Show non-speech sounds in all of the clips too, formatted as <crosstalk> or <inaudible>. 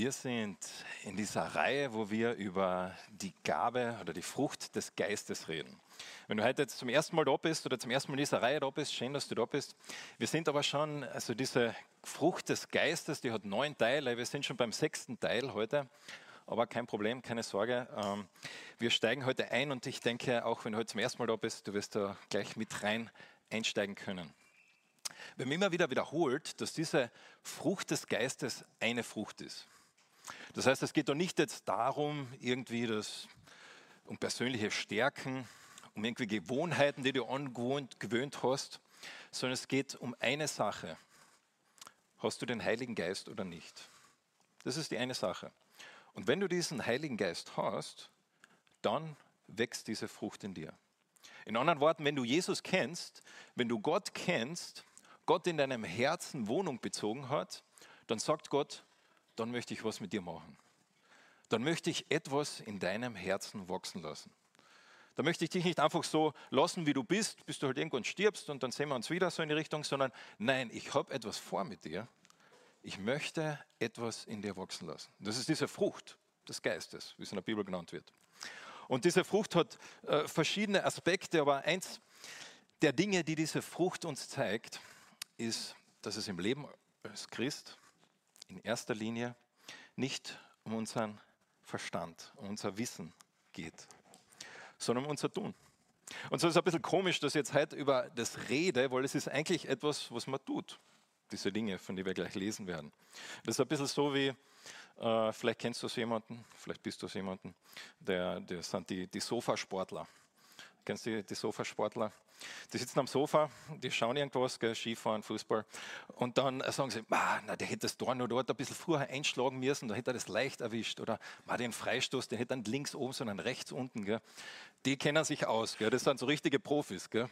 Wir sind in dieser Reihe, wo wir über die Gabe oder die Frucht des Geistes reden. Wenn du heute jetzt zum ersten Mal da bist oder zum ersten Mal in dieser Reihe da bist, schön, dass du da bist. Wir sind aber schon, also diese Frucht des Geistes, die hat neun Teile. Wir sind schon beim sechsten Teil heute. Aber kein Problem, keine Sorge. Ähm, wir steigen heute ein und ich denke, auch wenn du heute zum ersten Mal da bist, du wirst da gleich mit rein einsteigen können. Wir haben immer wieder wiederholt, dass diese Frucht des Geistes eine Frucht ist. Das heißt, es geht doch nicht jetzt darum, irgendwie das, um persönliche Stärken, um irgendwie Gewohnheiten, die du angewohnt gewöhnt hast, sondern es geht um eine Sache. Hast du den Heiligen Geist oder nicht? Das ist die eine Sache. Und wenn du diesen Heiligen Geist hast, dann wächst diese Frucht in dir. In anderen Worten, wenn du Jesus kennst, wenn du Gott kennst, Gott in deinem Herzen Wohnung bezogen hat, dann sagt Gott, dann möchte ich was mit dir machen. Dann möchte ich etwas in deinem Herzen wachsen lassen. Da möchte ich dich nicht einfach so lassen, wie du bist, bis du halt irgendwann stirbst und dann sehen wir uns wieder so in die Richtung, sondern nein, ich habe etwas vor mit dir. Ich möchte etwas in dir wachsen lassen. Das ist diese Frucht des Geistes, wie es in der Bibel genannt wird. Und diese Frucht hat äh, verschiedene Aspekte, aber eins der Dinge, die diese Frucht uns zeigt, ist, dass es im Leben als Christ in erster Linie nicht um unseren Verstand, um unser Wissen geht, sondern um unser Tun. Und so ist es ein bisschen komisch, dass ich jetzt heute über das rede, weil es ist eigentlich etwas, was man tut. Diese Dinge, von denen wir gleich lesen werden. Das ist ein bisschen so wie, äh, vielleicht kennst du so jemanden, vielleicht bist du so jemanden, der, der sind die, die Sofasportler. Kennst du die, Sofasportler? Die sitzen am Sofa, die schauen irgendwas, gell, Skifahren, Fußball, und dann sagen sie, na, der hätte das Tor nur dort ein bisschen früher einschlagen müssen, da hätte er das leicht erwischt. Oder den Freistoß, den hätte er nicht links oben, sondern rechts unten. Gell. Die kennen sich aus, gell. das sind so richtige Profis. Gell.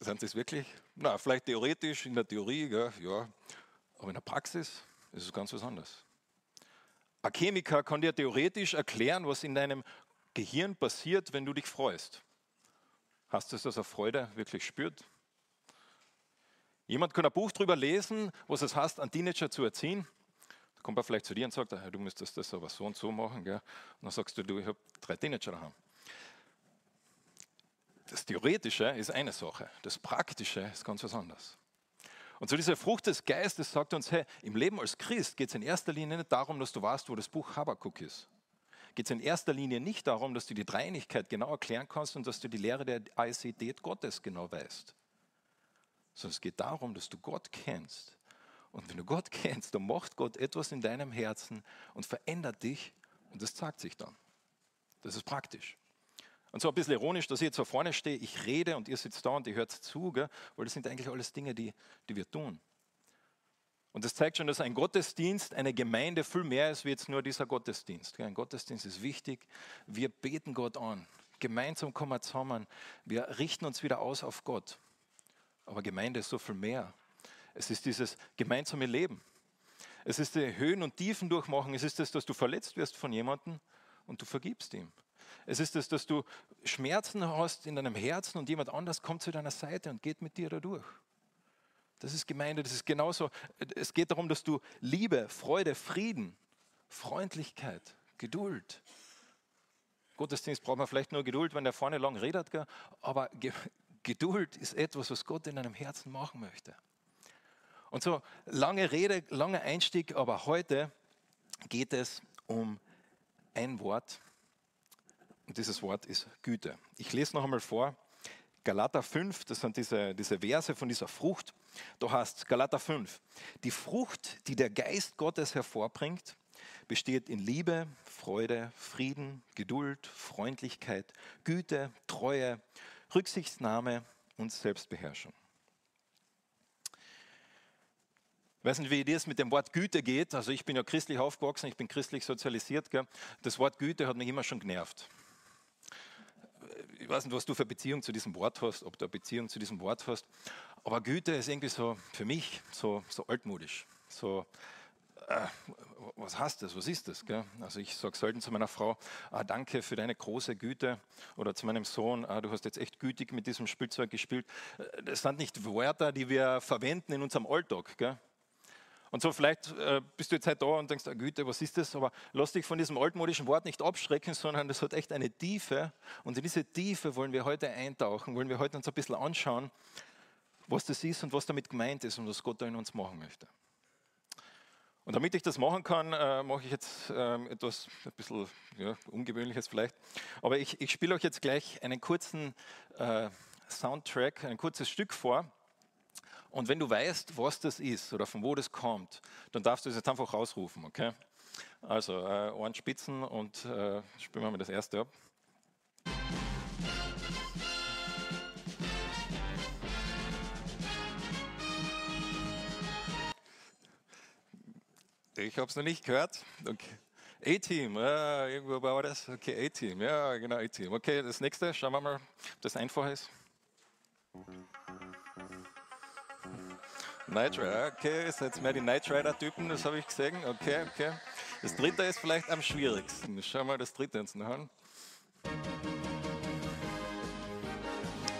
Sind sie es wirklich? Na, vielleicht theoretisch, in der Theorie, gell, ja, aber in der Praxis ist es ganz was anderes. Ein Chemiker kann dir theoretisch erklären, was in deinem Gehirn passiert, wenn du dich freust. Hast du es, dass er Freude wirklich spürt? Jemand kann ein Buch darüber lesen, was es heißt, einen Teenager zu erziehen. Da kommt er vielleicht zu dir und sagt, du müsstest das aber so und so machen. Gell? Und dann sagst du, du, ich habe drei Teenager daheim. Das Theoretische ist eine Sache, das Praktische ist ganz was anderes. Und so diese Frucht des Geistes sagt uns, hey, im Leben als Christ geht es in erster Linie nicht darum, dass du weißt, wo das Buch Habakkuk ist geht es in erster Linie nicht darum, dass du die Dreinigkeit genau erklären kannst und dass du die Lehre der Aisität Gottes genau weißt. Sondern es geht darum, dass du Gott kennst. Und wenn du Gott <laughs> kennst, dann macht Gott etwas in deinem Herzen und verändert dich und das zeigt sich dann. Das ist praktisch. Und so ein bisschen ironisch, dass ich jetzt so vorne stehe, ich rede und ihr sitzt da und ihr hört zu, gell? weil das sind eigentlich alles Dinge, die, die wir tun. Und das zeigt schon, dass ein Gottesdienst, eine Gemeinde viel mehr ist wie jetzt nur dieser Gottesdienst. Ein Gottesdienst ist wichtig. Wir beten Gott an. Gemeinsam kommen wir zusammen. Wir richten uns wieder aus auf Gott. Aber Gemeinde ist so viel mehr. Es ist dieses gemeinsame Leben. Es ist die Höhen und Tiefen durchmachen. Es ist das, dass du verletzt wirst von jemandem und du vergibst ihm. Es ist das, dass du Schmerzen hast in deinem Herzen und jemand anders kommt zu deiner Seite und geht mit dir da durch. Das ist Gemeinde, das ist genauso. Es geht darum, dass du Liebe, Freude, Frieden, Freundlichkeit, Geduld. Gottesdienst braucht man vielleicht nur Geduld, wenn der vorne lang redet, aber Geduld ist etwas, was Gott in deinem Herzen machen möchte. Und so lange Rede, langer Einstieg, aber heute geht es um ein Wort und dieses Wort ist Güte. Ich lese noch einmal vor Galater 5, das sind diese, diese Verse von dieser Frucht. Da heißt Galater 5, die Frucht, die der Geist Gottes hervorbringt, besteht in Liebe, Freude, Frieden, Geduld, Freundlichkeit, Güte, Treue, Rücksichtnahme und Selbstbeherrschung. Ich weiß nicht, wie dir es mit dem Wort Güte geht. Also ich bin ja christlich aufgewachsen, ich bin christlich sozialisiert. Gell? Das Wort Güte hat mich immer schon genervt ich weiß nicht, was du für Beziehung zu diesem Wort hast, ob du eine Beziehung zu diesem Wort hast, aber Güte ist irgendwie so für mich so, so altmodisch. So, äh, was heißt das? Was ist das? Gell? Also ich sage selten zu meiner Frau, ah, danke für deine große Güte oder zu meinem Sohn, ah, du hast jetzt echt gütig mit diesem Spielzeug gespielt. Äh, das sind nicht Wörter, die wir verwenden in unserem Alltag. Gell? Und so vielleicht äh, bist du jetzt halt da und denkst, oh Güte, was ist das? Aber lass dich von diesem altmodischen Wort nicht abschrecken, <laughs> sondern das hat echt eine Tiefe. Und in diese Tiefe wollen wir heute eintauchen, wollen wir heute uns ein bisschen anschauen, was das ist und was damit gemeint ist und was Gott da in uns machen möchte. Und damit ich das machen kann, äh, mache ich jetzt äh, etwas ein bisschen ja, Ungewöhnliches vielleicht. Aber ich, ich spiele euch jetzt gleich einen kurzen äh, Soundtrack, ein kurzes Stück vor. Und wenn du weißt, was das ist oder von wo das kommt, dann darfst du es jetzt einfach rausrufen, okay? Also äh, Ohrenspitzen und äh, spielen wir mal das erste ab. Ich habe es noch nicht gehört. Okay. A-Team, ja, irgendwo war das. Okay, A-Team, ja, genau, A-Team. Okay, das nächste, schauen wir mal, ob das einfach ist. Night Rider, okay, ist jetzt mehr die Night Rider-Typen, das habe ich gesehen. Okay, okay. Das dritte ist vielleicht am schwierigsten. Schauen wir mal das dritte uns noch an.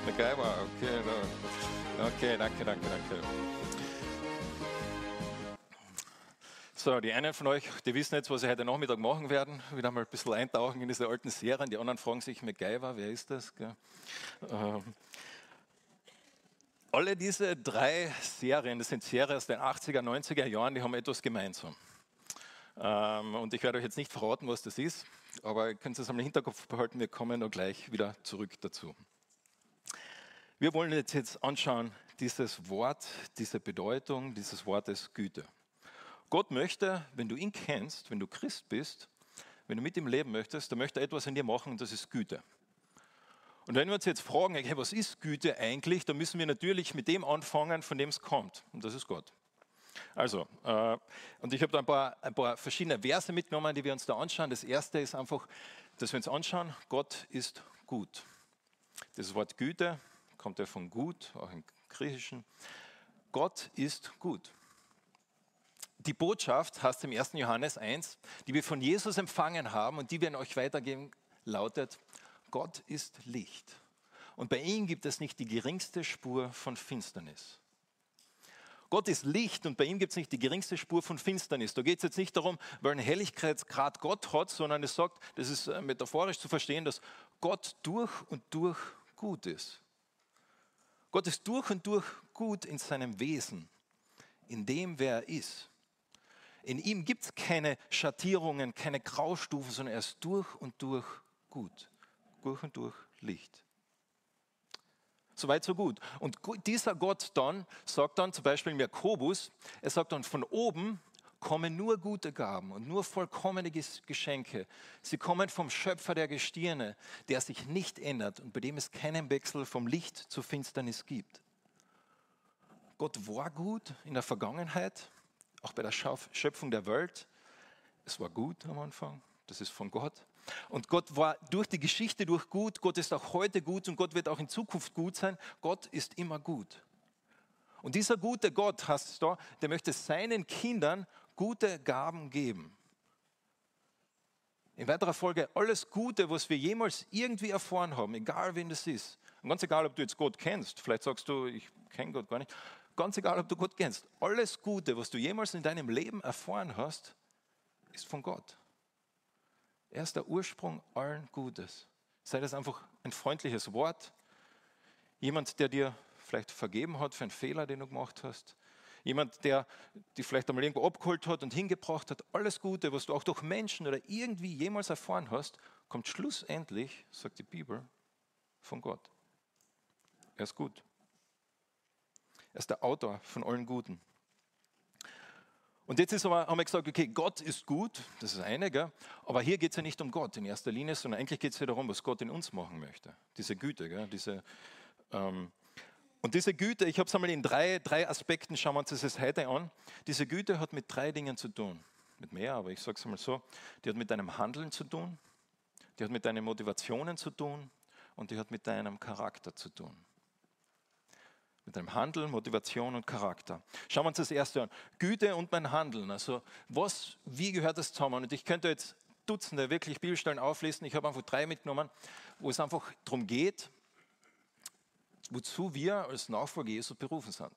MacGyver, okay, no. okay, danke, danke, danke. So, die einen von euch, die wissen jetzt, was sie heute Nachmittag machen werden. Wieder mal ein bisschen eintauchen in diese alten Serien. Die anderen fragen sich, MacGyver, wer ist das? Ähm, alle diese drei Serien, das sind Serien aus den 80er, 90er Jahren, die haben etwas gemeinsam. Ähm, und ich werde euch jetzt nicht verraten, was das ist, aber ihr könnt es am Hinterkopf behalten, wir kommen noch gleich wieder zurück dazu. Wir wollen jetzt, jetzt anschauen, dieses Wort, diese Bedeutung dieses Wortes Güte. Gott möchte, wenn du ihn kennst, wenn du Christ bist, wenn du mit ihm leben möchtest, dann möchte er etwas in dir machen und das ist Güte. Und wenn wir uns jetzt fragen, hey, was ist Güte eigentlich, dann müssen wir natürlich mit dem anfangen, von dem es kommt. Und das ist Gott. Also, äh, und ich habe da ein paar, ein paar verschiedene Verse mitgenommen, die wir uns da anschauen. Das erste ist einfach, dass wir uns anschauen, Gott ist gut. Das Wort Güte kommt ja von gut, auch im Griechischen. Gott ist gut. Die Botschaft heißt im 1. Johannes 1, die wir von Jesus empfangen haben und die wir an euch weitergeben, lautet, Gott ist Licht. Und bei ihm gibt es nicht die geringste Spur von Finsternis. Gott ist Licht und bei ihm gibt es nicht die geringste Spur von Finsternis. Da geht es jetzt nicht darum, weil ein Helligkeitsgrad Gott hat, sondern es sagt, das ist äh, metaphorisch zu verstehen, dass Gott durch und durch gut ist. Gott ist durch und durch gut in seinem Wesen, in dem, wer er ist. In ihm gibt es keine Schattierungen, keine Graustufen, sondern er ist durch und durch gut durch und durch Licht. Soweit, so gut. Und dieser Gott dann sagt dann zum Beispiel im Jakobus, er sagt dann, von oben kommen nur gute Gaben und nur vollkommene Geschenke. Sie kommen vom Schöpfer der Gestirne, der sich nicht ändert und bei dem es keinen Wechsel vom Licht zur Finsternis gibt. Gott war gut in der Vergangenheit, auch bei der Schöpfung der Welt. Es war gut am Anfang, das ist von Gott. Und Gott war durch die Geschichte durch gut, Gott ist auch heute gut und Gott wird auch in Zukunft gut sein. Gott ist immer gut. Und dieser gute Gott, hast du da, der möchte seinen Kindern gute Gaben geben. In weiterer Folge, alles Gute, was wir jemals irgendwie erfahren haben, egal wen das ist, und ganz egal, ob du jetzt Gott kennst, vielleicht sagst du, ich kenne Gott gar nicht, ganz egal, ob du Gott kennst, alles Gute, was du jemals in deinem Leben erfahren hast, ist von Gott. Er ist der Ursprung allen Gutes. Sei das einfach ein freundliches Wort. Jemand, der dir vielleicht vergeben hat für einen Fehler, den du gemacht hast. Jemand, der dich vielleicht einmal irgendwo abgeholt hat und hingebracht hat. Alles Gute, was du auch durch Menschen oder irgendwie jemals erfahren hast, kommt schlussendlich, sagt die Bibel, von Gott. Er ist gut. Er ist der Autor von allen Guten. Und jetzt ist aber, haben wir gesagt, okay, Gott ist gut, das ist eine, gell? aber hier geht es ja nicht um Gott in erster Linie, sondern eigentlich geht es ja darum, was Gott in uns machen möchte. Diese Güte, gell? Diese, ähm, und diese Güte, ich habe es einmal in drei, drei Aspekten, schauen wir uns das heute an. Diese Güte hat mit drei Dingen zu tun. Mit mehr, aber ich sage es einmal so. Die hat mit deinem Handeln zu tun, die hat mit deinen Motivationen zu tun und die hat mit deinem Charakter zu tun mit deinem Handeln, Motivation und Charakter. Schauen wir uns das erste an. Güte und mein Handeln. Also was, wie gehört das zusammen? Und ich könnte jetzt Dutzende wirklich Bibelstellen auflisten. Ich habe einfach drei mitgenommen, wo es einfach darum geht, wozu wir als Nachfolger Jesu berufen sind.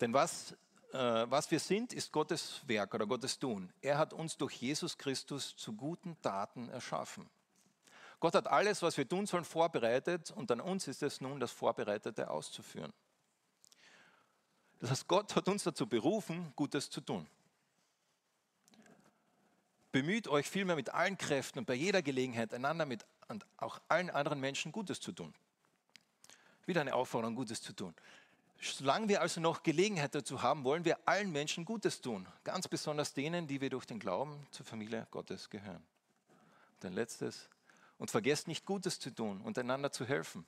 Denn was äh, was wir sind, ist Gottes Werk oder Gottes Tun. Er hat uns durch Jesus Christus zu guten Taten erschaffen. Gott hat alles, was wir tun sollen, vorbereitet und an uns ist es nun, das Vorbereitete auszuführen. Das heißt, Gott hat uns dazu berufen, Gutes zu tun. Bemüht euch vielmehr mit allen Kräften und bei jeder Gelegenheit einander mit und auch allen anderen Menschen Gutes zu tun. Wieder eine Aufforderung, Gutes zu tun. Solange wir also noch Gelegenheit dazu haben, wollen wir allen Menschen Gutes tun. Ganz besonders denen, die wir durch den Glauben zur Familie Gottes gehören. Und ein letztes. Und vergesst nicht Gutes zu tun und einander zu helfen.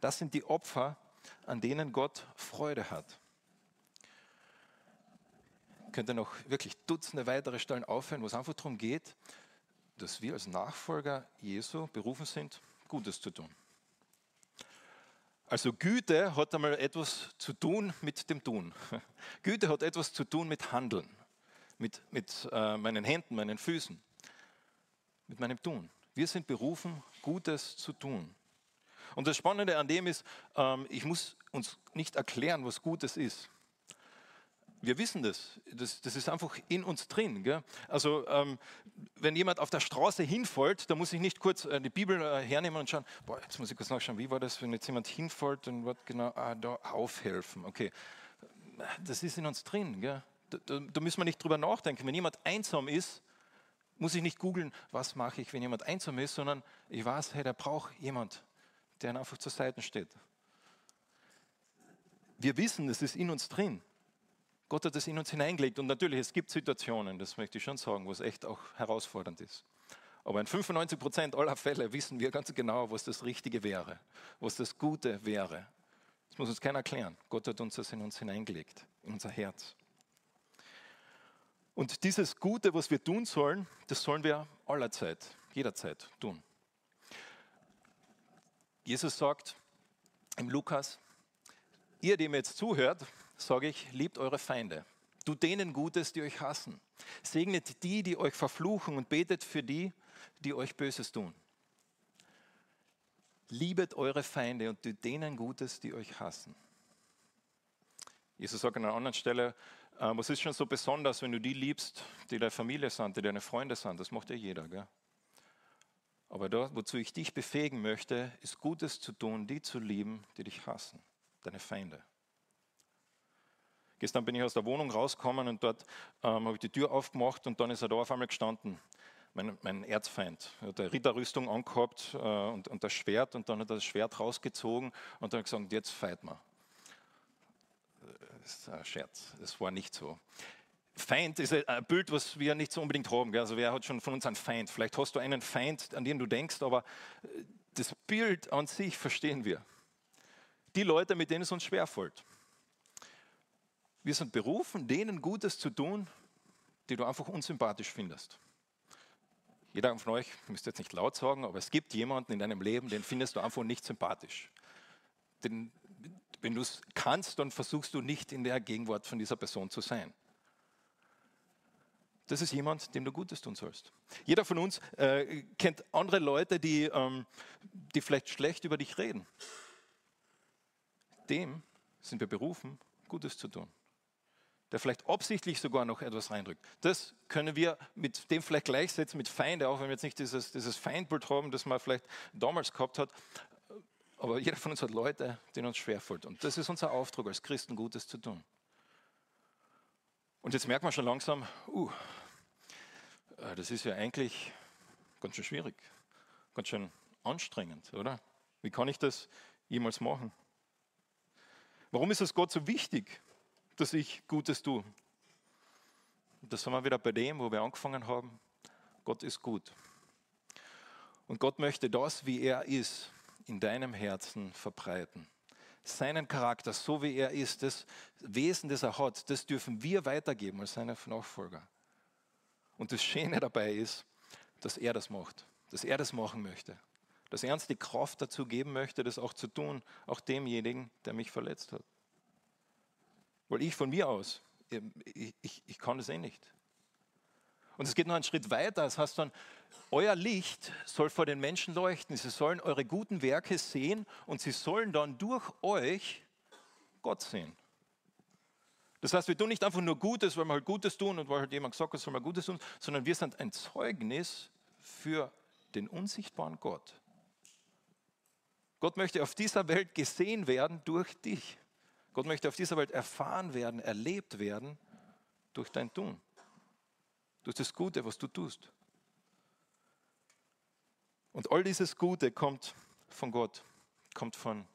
Das sind die Opfer, an denen Gott Freude hat. Könnte noch wirklich Dutzende weitere Stellen aufhören, wo es einfach darum geht, dass wir als Nachfolger Jesu berufen sind, Gutes zu tun. Also Güte hat einmal etwas zu tun mit dem Tun. <laughs> Güte hat etwas zu tun mit Handeln, mit, mit äh, meinen Händen, meinen Füßen, mit meinem Tun. Wir sind berufen, Gutes zu tun. Und das Spannende an dem ist, ähm, ich muss uns nicht erklären, was Gutes ist wir wissen das. das. Das ist einfach in uns drin. Gell? Also ähm, wenn jemand auf der Straße hinfällt, dann muss ich nicht kurz äh, die Bibel äh, hernehmen und schauen, boah, jetzt muss ich kurz nachschauen, wie war das, wenn jetzt jemand hinfällt, dann wird genau ah, da aufhelfen. Okay, das ist in uns drin. Gell? Da, da, da müssen wir nicht drüber nachdenken. Wenn jemand einsam ist, muss ich nicht googeln, was mache ich, wenn jemand einsam ist, sondern ich weiß, hey, der braucht jemand, der einfach zur Seite steht. Wir wissen, es ist in uns drin. Gott hat es in uns hineingelegt. Und natürlich, es gibt Situationen, das möchte ich schon sagen, wo es echt auch herausfordernd ist. Aber in 95 Prozent aller Fälle wissen wir ganz genau, was das Richtige wäre, was das Gute wäre. Das muss uns keiner erklären. Gott hat uns das in uns hineingelegt, in unser Herz. Und dieses Gute, was wir tun sollen, das sollen wir allerzeit, jederzeit tun. Jesus sagt im Lukas, ihr, die mir jetzt zuhört, sage ich, liebt eure Feinde. Tut denen Gutes, die euch hassen. Segnet die, die euch verfluchen und betet für die, die euch Böses tun. Liebet eure Feinde und tut denen Gutes, die euch hassen. Jesus sagt an einer anderen Stelle, äh, was ist schon so besonders, wenn du die liebst, die deine Familie sind, die deine Freunde sind? Das macht ja jeder. Gell? Aber da, wozu ich dich befähigen möchte, ist Gutes zu tun, die zu lieben, die dich hassen, deine Feinde. Gestern bin ich aus der Wohnung rausgekommen und dort ähm, habe ich die Tür aufgemacht und dann ist er da auf einmal gestanden. Mein, mein Erzfeind. Er hat eine Ritterrüstung angehabt äh, und, und das Schwert und dann hat er das Schwert rausgezogen und dann gesagt, jetzt feit man. Das ist ein Scherz, das war nicht so. Feind ist ein Bild, was wir nicht so unbedingt haben. Also wer hat schon von uns einen Feind? Vielleicht hast du einen Feind, an den du denkst, aber äh, das Bild an sich verstehen wir. Die Leute, mit denen es uns schwerfällt. Wir sind berufen, denen Gutes zu tun, die du einfach unsympathisch findest. Jeder von euch, müsst jetzt nicht laut sagen, aber es gibt jemanden in deinem Leben, den findest du einfach nicht sympathisch. Den, wenn du es kannst, dann versuchst du nicht in der Gegenwart von dieser Person zu sein. Das ist jemand, dem du Gutes tun sollst. Jeder von uns äh, kennt andere Leute, die, ähm, die vielleicht schlecht über dich reden. Dem sind wir berufen, Gutes zu tun der vielleicht absichtlich sogar noch etwas reindrückt. Das können wir mit dem vielleicht gleichsetzen mit Feinde, auch wenn wir jetzt nicht dieses, dieses Feindbild haben, das man vielleicht damals gehabt hat. Aber jeder von uns hat Leute, denen uns schwerfällt. Und das ist unser Auftrag als Christen, Gutes zu tun. Und jetzt merkt man schon langsam, uh, äh, das ist ja eigentlich ganz schön schwierig, ganz schön anstrengend, oder? Wie kann ich das jemals machen? Warum ist es Gott so wichtig, dass ich Gutes tue. Und das sind wir wieder bei dem, wo wir angefangen haben. Gott ist gut. Und Gott möchte das, wie er ist, in deinem Herzen verbreiten. Seinen Charakter, so wie er ist, das Wesen, das er hat, das dürfen wir weitergeben als seine Nachfolger. Und das Schöne dabei ist, dass er das macht, dass er das machen möchte, dass er uns die Kraft dazu geben möchte, das auch zu tun, auch demjenigen, der mich verletzt hat. Weil ich von mir aus, ich, ich, ich kann das eh nicht. Und es geht noch einen Schritt weiter. Das heißt dann, euer Licht soll vor den Menschen leuchten. Sie sollen eure guten Werke sehen und sie sollen dann durch euch Gott sehen. Das heißt, wir tun nicht einfach nur Gutes, weil wir halt Gutes tun und weil halt jemand gesagt hat, soll man Gutes tun, sondern wir sind ein Zeugnis für den unsichtbaren Gott. Gott möchte auf dieser Welt gesehen werden durch dich. Gott möchte auf dieser Welt erfahren werden, erlebt werden durch dein Tun, durch das Gute, was du tust. Und all dieses Gute kommt von Gott, kommt von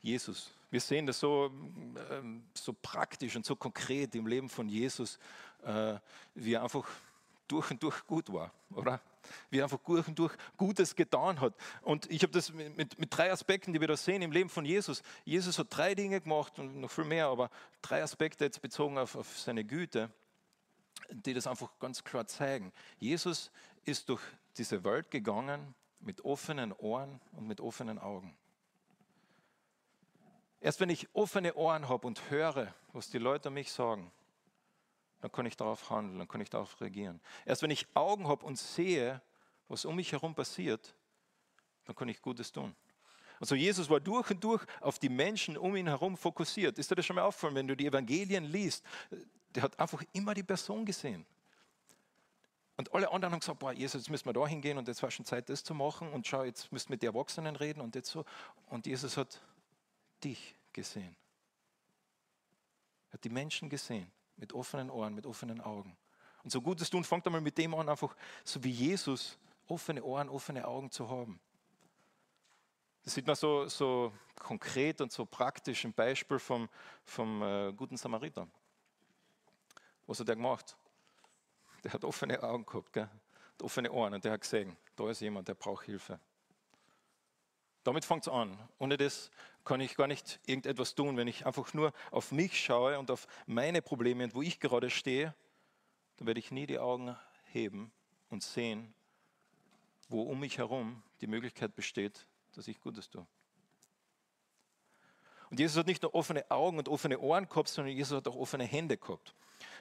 Jesus. Wir sehen das so, ähm, so praktisch und so konkret im Leben von Jesus, äh, wie er einfach durch und durch gut war, oder? Wie er einfach durch und durch Gutes getan hat. Und ich habe das mit, mit, mit, drei Aspekten, die wir da sehen im Leben von Jesus. Jesus hat drei Dinge gemacht und noch viel mehr, aber drei Aspekte jetzt bezogen auf, auf seine Güte, die das einfach ganz klar zeigen. Jesus ist durch diese Welt gegangen mit offenen Ohren und mit offenen Augen. Erst wenn ich offene Ohren habe und höre, was die Leute mich sagen, dann kann ich darauf handeln, dann kann ich darauf reagieren. Erst wenn ich Augen habe und sehe, was um mich herum passiert, dann kann ich Gutes tun. Also Jesus war durch und durch auf die Menschen um ihn herum fokussiert. Ist dir das schon mal aufgefallen, wenn du die Evangelien liest? Der hat einfach immer die Person gesehen. Und alle anderen haben gesagt, boah, Jesus, jetzt müssen wir da hingehen und jetzt war schon Zeit, das zu machen. Und schau, jetzt müssen wir mit den Erwachsenen reden und jetzt so. Und Jesus hat dich gesehen. Er hat die Menschen gesehen mit offenen Ohren, mit offenen Augen. Und so Gutes tun, fangt einmal mit dem an, einfach so wie Jesus offene Ohren, offene Augen zu haben. Das sieht man so, so konkret und so praktisch im Beispiel vom, vom äh, guten Samariter. Was hat er gemacht? Der hat offene Augen gehabt, gell? offene Ohren und der hat gesehen, da ist jemand, der braucht Hilfe. Damit fängt es an. Ohne das kann ich gar nicht irgendetwas tun. Wenn ich einfach nur auf mich schaue und auf meine Probleme und wo ich gerade stehe, dann werde ich nie die Augen heben und sehen, wo um mich herum die Möglichkeit besteht, dass ich Gutes tue. Und Jesus hat nicht nur offene Augen und offene Ohren gehabt, sondern Jesus hat auch offene Hände gehabt.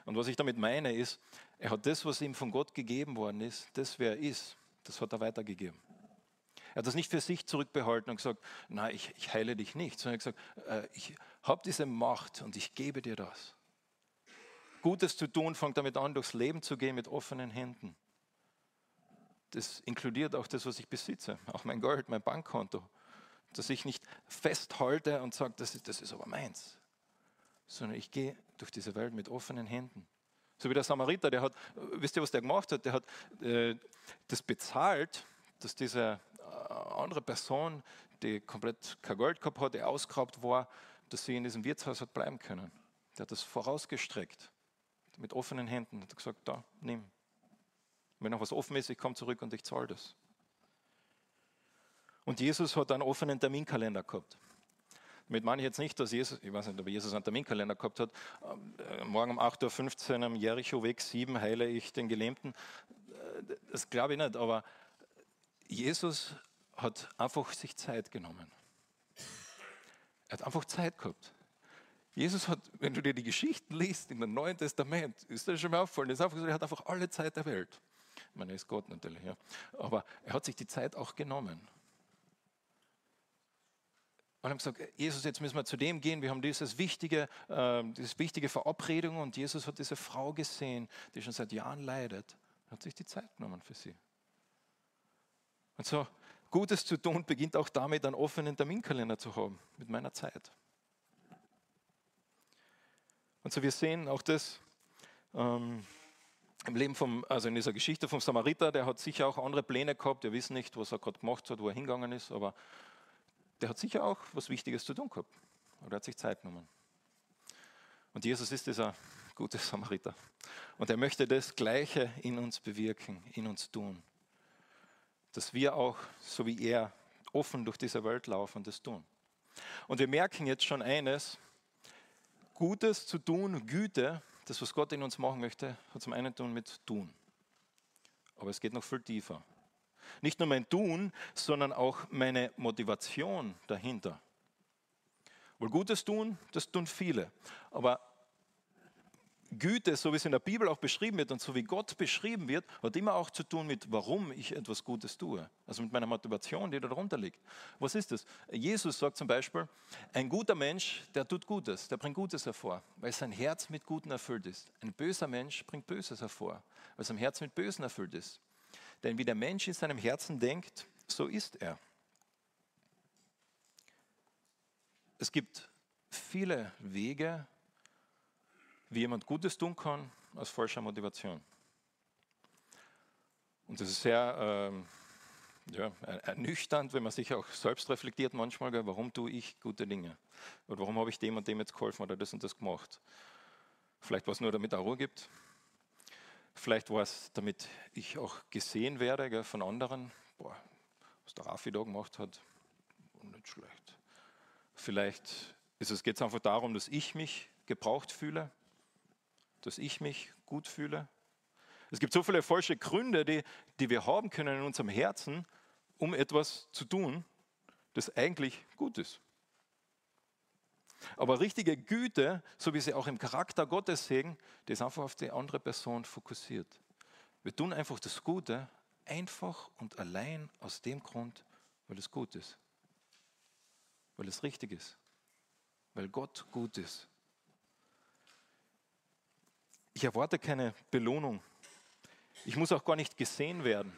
Und was ich damit meine ist, er hat das, was ihm von Gott gegeben worden ist, das, wer er ist, das hat er weitergegeben. Er hat das nicht für sich zurückbehalten und gesagt, nein, ich, ich heile dich nicht, sondern er hat gesagt, äh, ich habe diese Macht und ich gebe dir das. Gutes zu tun fängt damit an, durchs Leben zu gehen mit offenen Händen. Das inkludiert auch das, was ich besitze, auch mein Geld, mein Bankkonto. Dass ich nicht festhalte und sage, das ist, das ist aber meins, sondern ich gehe durch diese Welt mit offenen Händen. So wie der Samariter, der hat, wisst ihr, was der gemacht hat? Der hat äh, das bezahlt, dass diese äh, andere Person, die komplett kein Geld gehabt hat, die ausgeraubt war, dass sie in diesem Wirtshaus hat bleiben können. Der hat das vorausgestreckt, mit offenen Händen, hat gesagt, da, nimm. Wenn noch was offen ist, ich komme zurück und ich zahle das. Und Jesus hat einen offenen Terminkalender gehabt. Damit meine ich jetzt nicht, dass Jesus, ich weiß nicht, ob Jesus einen Terminkalender gehabt hat, äh, morgen um 8.15 Uhr am Jericho-Weg 7 heile ich den Gelähmten. Äh, das glaube ich nicht, aber Jesus hat einfach sich Zeit genommen. Er hat einfach Zeit gehabt. Jesus hat, wenn du dir die Geschichten liest im Neuen Testament, ist das schon mal auffallen, ist einfach so, er hat einfach alle Zeit der Welt. Ich meine, er ist Gott natürlich, ja. aber er hat sich die Zeit auch genommen. Und haben gesagt, Jesus, jetzt müssen wir zu dem gehen. Wir haben dieses wichtige, äh, diese wichtige Verabredung und Jesus hat diese Frau gesehen, die schon seit Jahren leidet. Er hat sich die Zeit genommen für sie. Und so, Gutes zu tun beginnt auch damit, einen offenen Terminkalender zu haben mit meiner Zeit. Und so, wir sehen auch das ähm, im Leben vom, also in dieser Geschichte vom Samariter, der hat sicher auch andere Pläne gehabt. Wir wissen nicht, was er gerade gemacht hat, wo er hingegangen ist, aber der hat sicher auch was Wichtiges zu tun gehabt. Oder hat sich Zeit genommen. Und Jesus ist dieser gute Samariter. Und er möchte das Gleiche in uns bewirken, in uns tun. Dass wir auch, so wie er, offen durch diese Welt laufen und das tun. Und wir merken jetzt schon eines, Gutes zu tun, Güte, das, was Gott in uns machen möchte, hat zum einen tun mit tun. Aber es geht noch viel tiefer. Nicht nur mein Tun, sondern auch meine Motivation dahinter. Weil Gutes tun, das tun viele. Aber Güte, so wie es in der Bibel auch beschrieben wird und so wie Gott beschrieben wird, hat immer auch zu tun mit, warum ich etwas Gutes tue. Also mit meiner Motivation, die darunter liegt. Was ist das? Jesus sagt zum Beispiel, ein guter Mensch, der tut Gutes, der bringt Gutes hervor, weil sein Herz mit Guten erfüllt ist. Ein böser Mensch bringt Böses hervor, weil sein Herz mit Bösen erfüllt ist. Denn wie der Mensch in seinem Herzen denkt, so ist er. Es gibt viele Wege, wie jemand Gutes tun kann, aus falscher Motivation. Und das ist sehr ähm, ja, ernüchternd, wenn man sich auch selbst reflektiert manchmal, warum tue ich gute Dinge? Oder warum habe ich dem und dem jetzt geholfen oder das und das gemacht? Vielleicht war es nur, damit er Ruhe gibt. Vielleicht war es, damit ich auch gesehen werde gell, von anderen. Boah, was der Rafi da gemacht hat, nicht schlecht. Vielleicht geht es einfach darum, dass ich mich gebraucht fühle dass ich mich gut fühle. Es gibt so viele falsche Gründe, die, die wir haben können in unserem Herzen, um etwas zu tun, das eigentlich gut ist. Aber richtige Güte, so wie sie auch im Charakter Gottes sehen, die ist einfach auf die andere Person fokussiert. Wir tun einfach das Gute einfach und allein aus dem Grund, weil es gut ist. Weil es richtig ist. Weil Gott gut ist. Ich erwarte keine Belohnung. Ich muss auch gar nicht gesehen werden.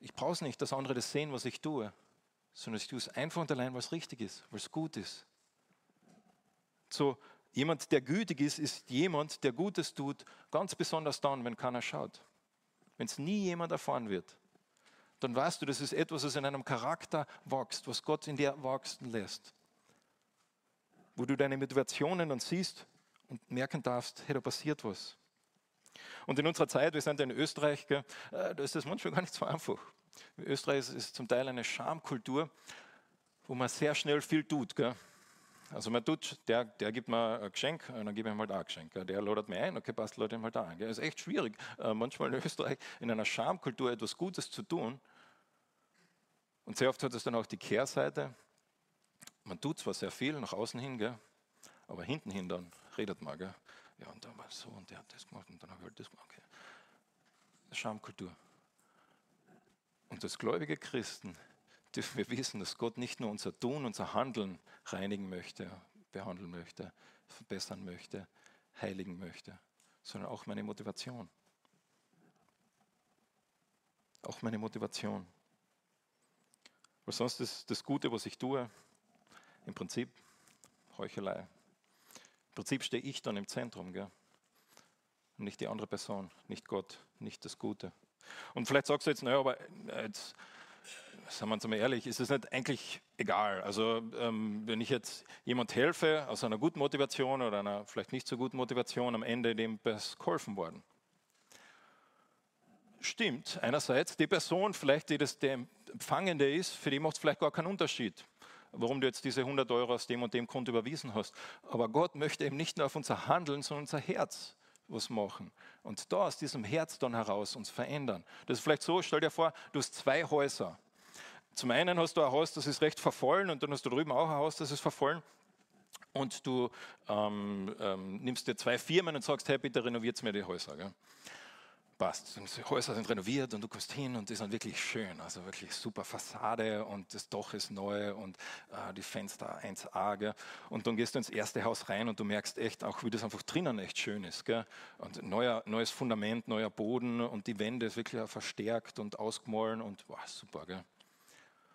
Ich brauche es nicht, dass andere das sehen, was ich tue, sondern ich tue es einfach und allein, was richtig ist, was gut ist. So, jemand, der gütig ist, ist jemand, der Gutes tut, ganz besonders dann, wenn keiner schaut. Wenn es nie jemand erfahren wird, dann weißt du, das ist etwas, was in einem Charakter wächst, was Gott in dir wachsen lässt. Wo du deine Motivationen dann siehst und merken darfst, hey, da passiert was. Und in unserer Zeit, wir sind in Österreich, gell, äh, da ist das manchmal gar nicht so einfach. Österreich ist, zum Teil eine Schamkultur, wo man sehr schnell viel tut. Gell. Also man tut, der, der gibt mir ein Geschenk und dann gebe ich ihm halt auch ein Geschenk. Der ladet mir ein, okay, passt, lade ihm halt ein. Es ist echt schwierig, äh, manchmal in Österreich in einer Schamkultur etwas Gutes zu tun. Und sehr oft hat es dann auch die Kehrseite. Man tut zwar sehr viel nach außen hin, gell, aber hinten hin dann redet man. Gell? Ja, und dann war so und der hat das gemacht und dann habe ich halt das gemacht. Okay. Schamkultur. Und als gläubige Christen dürfen wir wissen, dass Gott nicht nur unser Tun, unser Handeln reinigen möchte, behandeln möchte, verbessern möchte, heiligen möchte, sondern auch meine Motivation. Auch meine Motivation. Weil sonst ist das Gute, was ich tue, im Prinzip Heuchelei. Im Prinzip stehe ich dann im Zentrum, gell? Und nicht die andere Person, nicht Gott, nicht das Gute. Und vielleicht sagst du jetzt, naja, aber äh, jetzt, sagen wir uns mal ehrlich, ist es nicht eigentlich egal. Also ähm, wenn ich jetzt jemand helfe aus einer guten Motivation oder einer vielleicht nicht so guten Motivation, am Ende dem geholfen worden. Stimmt, einerseits die Person, vielleicht die das der Empfangende ist, für die macht es vielleicht gar keinen Unterschied warum du jetzt diese 100 Euro aus dem und dem Konto überwiesen hast. Aber Gott möchte eben nicht nur auf unser Handeln, sondern unser Herz was machen. Und da aus diesem Herz dann heraus uns verändern. Das ist vielleicht so, stell dir vor, du hast zwei Häuser. Zum einen hast du ein Haus, das ist recht verfallen und dann hast du drüben auch ein Haus, das ist verfallen. Und du ähm, ähm, nimmst dir zwei Firmen und sagst, hey, bitte renoviert mir die Häuser. Gell? Passt. Die Häuser sind renoviert und du kommst hin und die sind wirklich schön. Also wirklich super Fassade und das Dach ist neu und äh, die Fenster 1A. Gell? Und dann gehst du ins erste Haus rein und du merkst echt auch, wie das einfach drinnen echt schön ist. Gell? Und neuer, neues Fundament, neuer Boden und die Wände ist wirklich verstärkt und ausgemahlen und wow, super. Gell?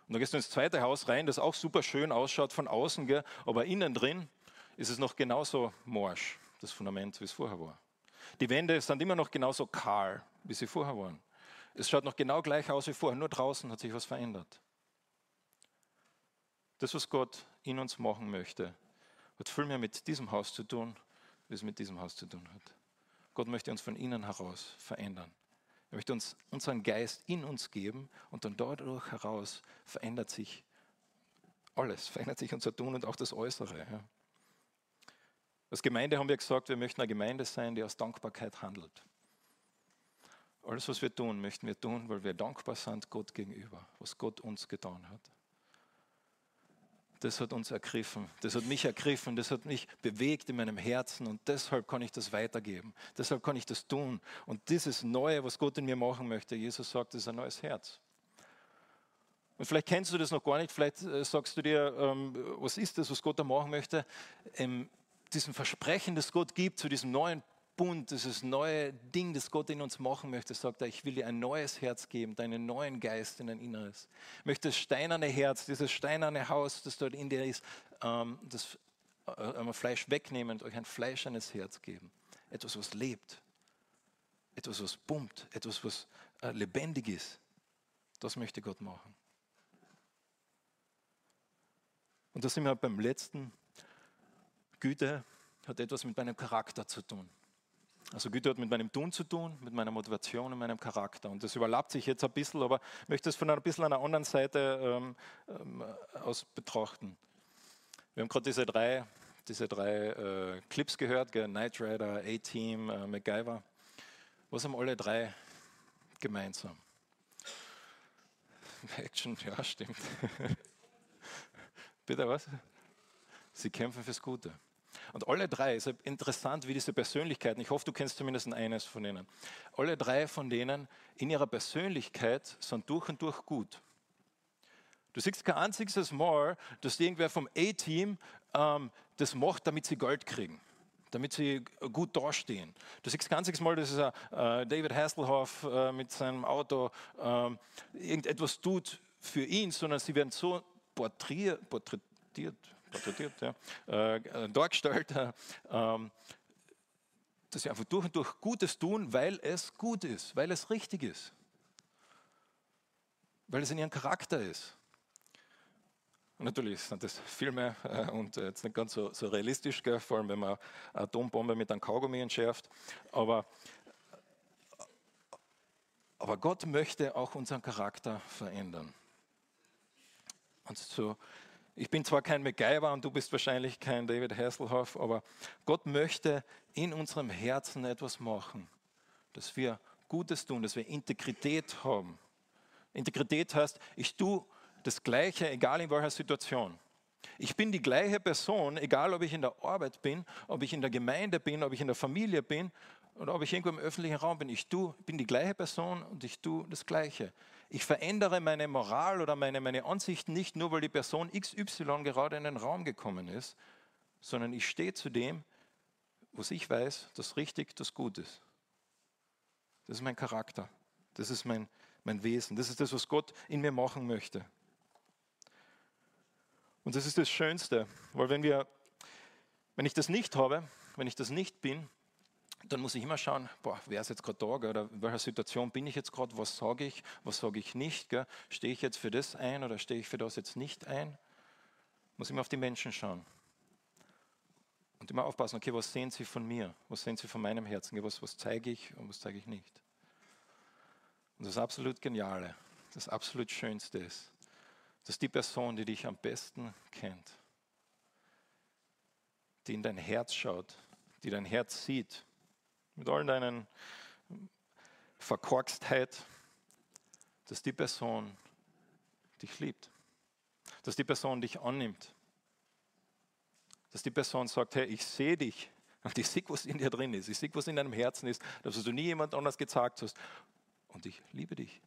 Und dann gehst du ins zweite Haus rein, das auch super schön ausschaut von außen, gell? aber innen drin ist es noch genauso morsch, das Fundament, wie es vorher war. Die Wände sind immer noch genauso kahl, wie sie vorher waren. Es schaut noch genau gleich aus wie vorher, nur draußen hat sich was verändert. Das, was Gott in uns machen möchte, hat viel mehr mit diesem Haus zu tun, wie es mit diesem Haus zu tun hat. Gott möchte uns von innen heraus verändern. Er möchte uns unseren Geist in uns geben und dann dadurch heraus verändert sich alles, verändert sich unser Tun und auch das Äußere. Ja. Als Gemeinde haben wir gesagt, wir möchten eine Gemeinde sein, die aus Dankbarkeit handelt. Alles, was wir tun, möchten wir tun, weil wir dankbar sind Gott gegenüber, was Gott uns getan hat. das hat uns ergriffen, das hat mich ergriffen, das hat mich bewegt in meinem Herzen und deshalb kann ich das weitergeben, deshalb kann ich das tun. Und dieses Neue, was Gott in mir machen möchte, Jesus sagt, das ist ein neues Herz. Und vielleicht kennst du das noch gar nicht, vielleicht äh, sagst du dir, ähm, was ist das, was Gott da machen möchte? Diesem Versprechen, das Gott gibt zu diesem neuen Bund, dieses neue Ding, das Gott in uns machen möchte, sagt er, ich will dir ein neues Herz geben, deinen neuen Geist in dein Inneres. Ich möchte das steinerne Herz, dieses steinerne Haus, das dort in dir ist, ähm, das äh, Fleisch wegnehmen und euch ein fleischernes Herz geben. Etwas, was lebt. Etwas, was pumpt. Etwas, was äh, lebendig ist. Das möchte Gott machen. Und da sind wir beim letzten. Güte hat etwas mit meinem Charakter zu tun. Also Güte hat mit meinem Tun zu tun, mit meiner Motivation und meinem Charakter. Und das überlappt sich jetzt ein bisschen, aber ich möchte es von ein bisschen einer anderen Seite ähm, ähm, aus betrachten. Wir haben gerade diese drei, diese drei äh, Clips gehört? Knight Rider, A-Team, äh, MacGyver. Was haben alle drei gemeinsam? Action, ja, stimmt. <laughs> Bitte was? Sie kämpfen fürs Gute. Und alle drei, ist interessant, wie diese Persönlichkeiten, ich hoffe, du kennst zumindest eines von ihnen, alle drei von denen in ihrer Persönlichkeit sind durch und durch gut. Du siehst kein einziges Mal, dass irgendwer vom A-Team ähm, das macht, damit sie Geld kriegen damit sie gut dastehen. Du siehst kein einziges Mal, dass äh, David Hasselhoff äh, mit seinem Auto äh, irgendetwas tut für ihn, sondern sie werden so porträtiert porträtiert, ja, äh, dargestellt, äh, ähm, dass sie einfach durch und durch Gutes tun, weil es gut ist, weil es richtig ist, weil es in ihrem Charakter ist. Natürlich sind das Filme äh, und jetzt nicht ganz so, so realistisch, gell, vor allem wenn man eine Atombombe mit einem Kaugummi entschärft. Aber, aber Gott möchte auch unseren Charakter verändern. Und so ich bin zwar kein MacGyver und du bist wahrscheinlich kein David Hasselhoff, aber Gott möchte in unserem Herzen etwas machen, dass wir Gutes tun, dass wir Integrität haben. Integrität heißt, ich tue das Gleiche, egal in welcher Situation. Ich bin die gleiche Person, egal ob ich in der Arbeit bin, ob ich in der Gemeinde bin, ob ich in der Familie bin oder ob ich irgendwo im öffentlichen Raum bin. Ich tue, bin die gleiche Person und ich tue das Gleiche. Ich verändere meine Moral oder meine, meine Ansichten nicht nur, weil die Person XY gerade in den Raum gekommen ist, sondern ich stehe zu dem, was ich weiß, das richtig, das gut ist. Das ist mein Charakter. Das ist mein, mein Wesen. Das ist das, was Gott in mir machen möchte. Und das ist das Schönste, weil wenn wir, wenn ich das nicht habe, wenn ich das nicht bin, dann muss ich immer schauen, boah, wer ist jetzt gerade da, oder in welcher Situation bin ich jetzt gerade, was sage ich, was sage ich nicht, gell? stehe ich jetzt für das ein oder stehe ich für das jetzt nicht ein, muss immer auf die Menschen schauen. Und immer aufpassen, okay, was sehen sie von mir, was sehen sie von meinem Herzen, was, was zeige ich und was zeige ich nicht. Und das absolut Geniale, das absolut Schönste ist, dass die Person, die dich am besten kennt, die in dein Herz schaut, die dein Herz sieht, mit all deinen Verkorkstheit, dass die Person dich liebt, dass die Person dich annimmt, dass die Person sagt, hey, ich sehe dich und ich sehe, was in dir drin ist, ich sehe, was in deinem Herzen ist, dass du nie jemand anders gesagt hast und ich liebe dich.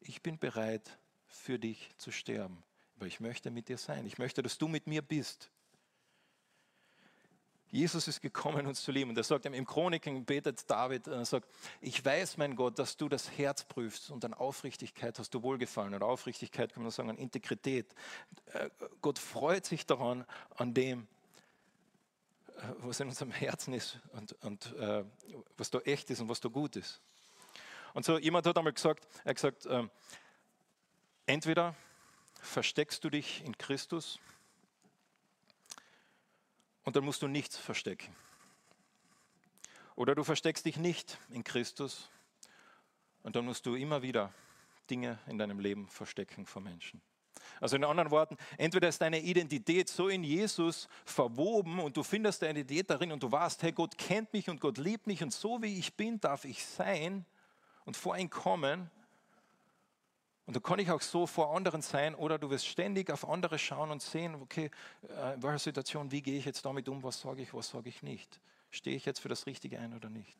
Ich bin bereit, für dich zu sterben, weil ich möchte mit dir sein. Ich möchte, dass du mit mir bist. Jesus ist gekommen, uns zu lieben. Und er sagt im Chroniken, betet David, er sagt, ich weiß, mein Gott, dass du das Herz prüfst und an Aufrichtigkeit hast du wohlgefallen. Und Aufrichtigkeit kann man sagen, an Integrität. Äh, Gott freut sich daran, an dem, äh, was in unserem Herzen ist und, und uh, was da echt ist und was da gut ist. Und so jemand hat einmal gesagt, er hat gesagt, äh, entweder versteckst du dich in Christus und dann musst du nichts verstecken. Oder du versteckst dich nicht in Christus und dann musst du immer wieder Dinge in deinem Leben verstecken vor Menschen. Also in anderen Worten, entweder ist deine Identität so in Jesus verwoben und du findest deine Identität darin und du weißt, hey, Gott kennt mich und Gott liebt mich und so wie ich bin, darf ich sein und vor ihn kommen. Und da kann ich auch so vor anderen sein oder du wirst ständig auf andere schauen und sehen, okay, äh, in welcher Situation, wie gehe ich jetzt damit um, was sage ich, was sage ich nicht. Stehe ich jetzt für das Richtige ein oder nicht?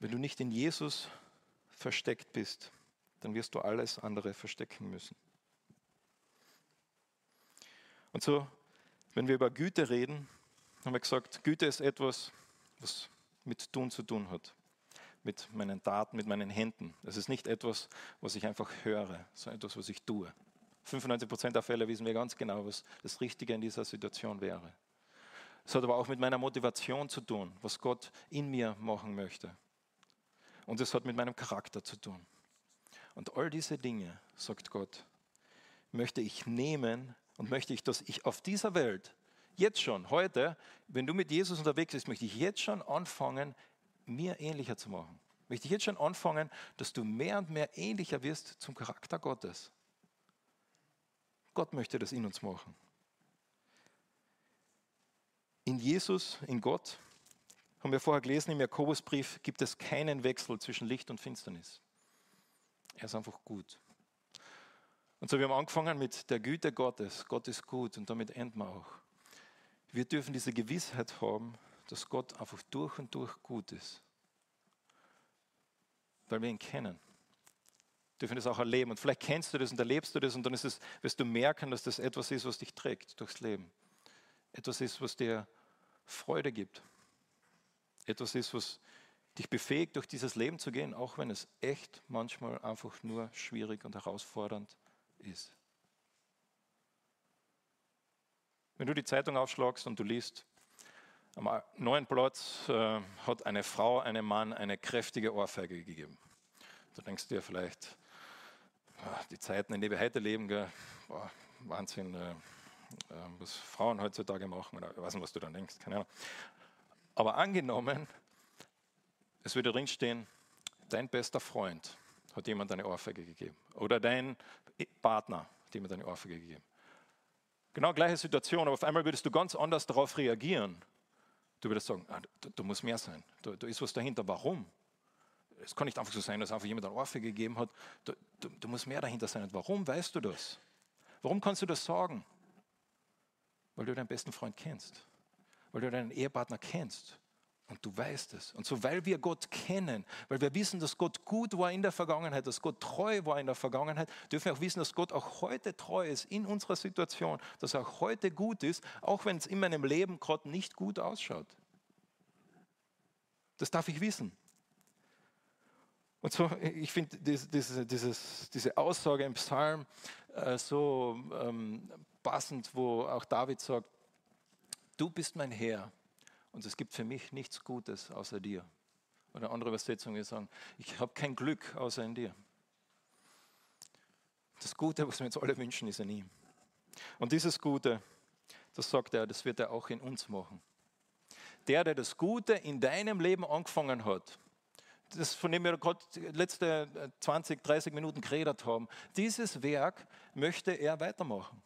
Wenn du nicht in Jesus versteckt bist, dann wirst du alles andere verstecken müssen. Und so, wenn wir über Güte reden, haben wir gesagt, Güte ist etwas, was mit Tun zu tun hat. Mit meinen Taten, mit meinen Händen. Es ist nicht etwas, was ich einfach höre, sondern etwas, was ich tue. 95 Prozent der Fälle wissen wir ganz genau, was das Richtige in dieser Situation wäre. Es hat aber auch mit meiner Motivation zu tun, was Gott in mir machen möchte. Und es hat mit meinem Charakter zu tun. Und all diese Dinge, sagt Gott, möchte ich nehmen und möchte ich, dass ich auf dieser Welt jetzt schon, heute, wenn du mit Jesus unterwegs bist, möchte ich jetzt schon anfangen, mir ähnlicher zu machen. Möchte ich jetzt schon anfangen, dass du mehr und mehr ähnlicher wirst zum Charakter Gottes. Gott möchte das in uns machen. In Jesus, in Gott, haben wir vorher gelesen im Jakobusbrief, gibt es keinen Wechsel zwischen Licht und Finsternis. Er ist einfach gut. Und so, wir haben angefangen mit der Güte Gottes. Gott ist gut und damit enden wir auch. Wir dürfen diese Gewissheit haben, dass Gott einfach durch und durch gut ist. Weil wir ihn kennen. Wir dürfen das auch erleben. Und vielleicht kennst du das und erlebst du das und dann ist es, wirst du merken, dass das etwas ist, was dich trägt durchs Leben. Etwas ist, was dir Freude gibt. Etwas ist, was dich befähigt, durch dieses Leben zu gehen, auch wenn es echt manchmal einfach nur schwierig und herausfordernd ist. Wenn du die Zeitung aufschlagst und du liest, am neuen Platz äh, hat eine Frau einem Mann eine kräftige Ohrfeige gegeben. Du denkst dir vielleicht, ah, die Zeiten, in denen wir heute leben, gell, boah, Wahnsinn, äh, äh, was Frauen heutzutage machen, oder ich weiß nicht, was du dann denkst, keine Ahnung. Aber angenommen, es würde drinstehen, dein bester Freund hat jemand eine Ohrfeige gegeben. Oder dein Partner hat jemand eine Ohrfeige gegeben. Genau gleiche Situation, aber auf einmal würdest du ganz anders darauf reagieren. Du würdest sagen, ah, da, da, muss mehr sein, da, da, ist was dahinter. Warum? Es kann nicht einfach so sein, dass einfach jemand eine Ohrfeige gegeben hat. Da, da muss mehr dahinter sein. Und warum weißt du das? Warum kannst du das sagen? Weil du deinen besten Freund kennst. Weil du deinen Ehepartner kennst. Und du weißt es. Und so, weil wir Gott kennen, weil wir wissen, dass Gott gut war in der Vergangenheit, dass Gott treu war in der Vergangenheit, dürfen wir auch wissen, dass Gott auch heute treu ist in unserer Situation, dass er auch heute gut ist, auch wenn es in meinem Leben gerade nicht gut ausschaut. Das darf ich wissen. Und so, ich finde diese, dieses, diese Aussage im Psalm äh, so ähm, passend, wo auch David sagt, du bist mein Herr und es gibt für mich nichts Gutes außer dir. Oder andere Übersetzungen sagen, ich habe kein Glück außer in dir. Das Gute, was wir uns alle wünschen, ist in ihm. Und dieses Gute, das sagt er, das wird er auch in uns machen. Der, der das Gute in deinem Leben angefangen hat, das, von dem wir gerade letzte 20, 30 Minuten geredet haben, dieses Werk möchte er weitermachen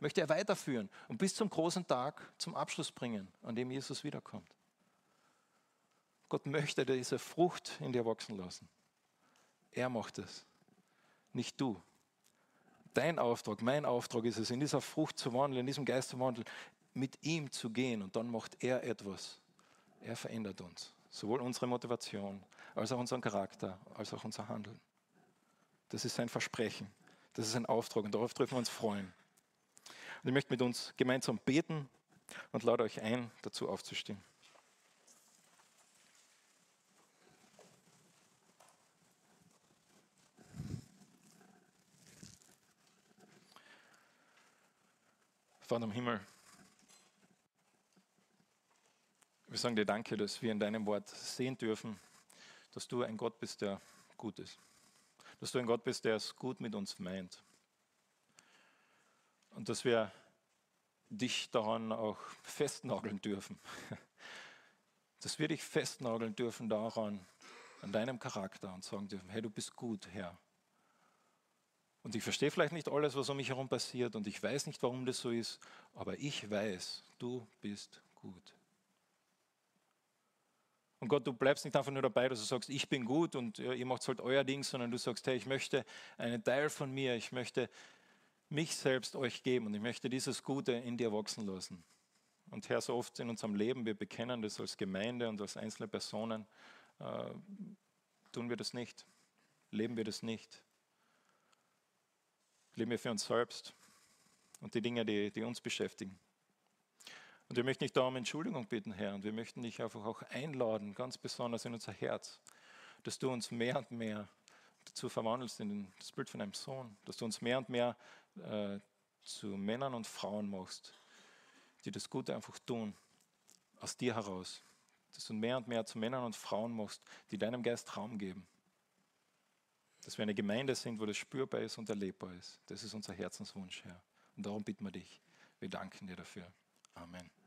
möchte er weiterführen und bis zum großen Tag zum Abschluss bringen, an dem Jesus wiederkommt. Gott möchte diese Frucht in dir wachsen lassen. Er macht es, nicht du. Dein Auftrag, mein Auftrag ist es, in dieser Frucht zu wandeln, in diesem Geist zu wandeln, mit ihm zu gehen und dann macht er etwas. Er verändert uns, sowohl unsere Motivation, als auch unseren Charakter, als auch unser Handeln. Das ist sein Versprechen, das ist ein Auftrag und darauf dürfen wir uns freuen. Und ich möchte mit uns gemeinsam beten und lade euch ein, dazu aufzustehen. Vater im Himmel, wir sagen dir Danke, dass wir in deinem Wort sehen dürfen, dass du ein Gott bist, der gut ist. Dass du ein Gott bist, der es gut mit uns meint und dass wir dich daran auch festnageln dürfen. <laughs> Dass wir dich festnageln dürfen daran, an deinem Charakter und sagen dürfen, hey, du bist gut, Herr. Und ich verstehe vielleicht nicht alles, was um mich herum passiert und ich weiß nicht, warum das so ist, aber ich weiß, du bist gut. Und Gott, du bleibst nicht einfach nur dabei, dass du sagst, ich bin gut und ihr macht halt euer Ding, sondern du sagst, hey, ich möchte einen Teil von mir, ich möchte mich selbst euch geben und ich möchte dieses Gute in dir wachsen lassen. Und Herr, so oft in unserem Leben, wir bekennen das als Gemeinde und als einzelne Personen, äh, tun wir das nicht, leben wir das nicht. Leben wir für uns selbst und die Dinge, die, die uns beschäftigen. Und wir möchten dich da um Entschuldigung bitten, Herr, und wir möchten dich einfach auch einladen, ganz besonders in unser Herz, dass du uns mehr und mehr dazu verwandelst in das Bild von einem Sohn, dass du uns mehr und mehr äh, zu Männern und Frauen machst, die das Gute einfach tun, aus dir heraus, dass du mehr und mehr zu Männern und Frauen machst, die deinem Geist Raum geben. Dass wir eine Gemeinde sind, wo das spürbar ist und erlebbar ist. Das ist unser Herzenswunsch, Herr. Und darum bitten wir dich. Wir danken dir dafür. Amen.